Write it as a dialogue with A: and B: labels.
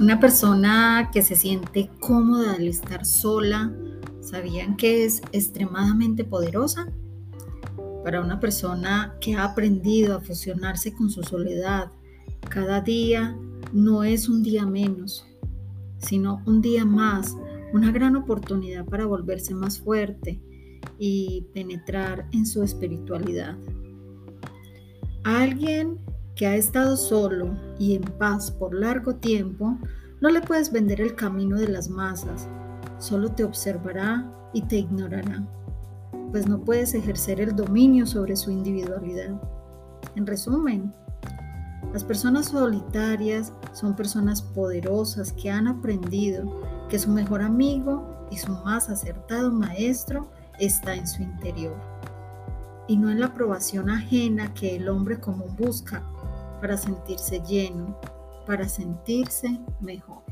A: Una persona que se siente cómoda al estar sola, ¿sabían que es extremadamente poderosa? Para una persona que ha aprendido a fusionarse con su soledad, cada día no es un día menos, sino un día más, una gran oportunidad para volverse más fuerte y penetrar en su espiritualidad. alguien que ha estado solo y en paz por largo tiempo, no le puedes vender el camino de las masas, solo te observará y te ignorará, pues no puedes ejercer el dominio sobre su individualidad. En resumen, las personas solitarias son personas poderosas que han aprendido que su mejor amigo y su más acertado maestro está en su interior y no en la aprobación ajena que el hombre común busca para sentirse lleno, para sentirse mejor.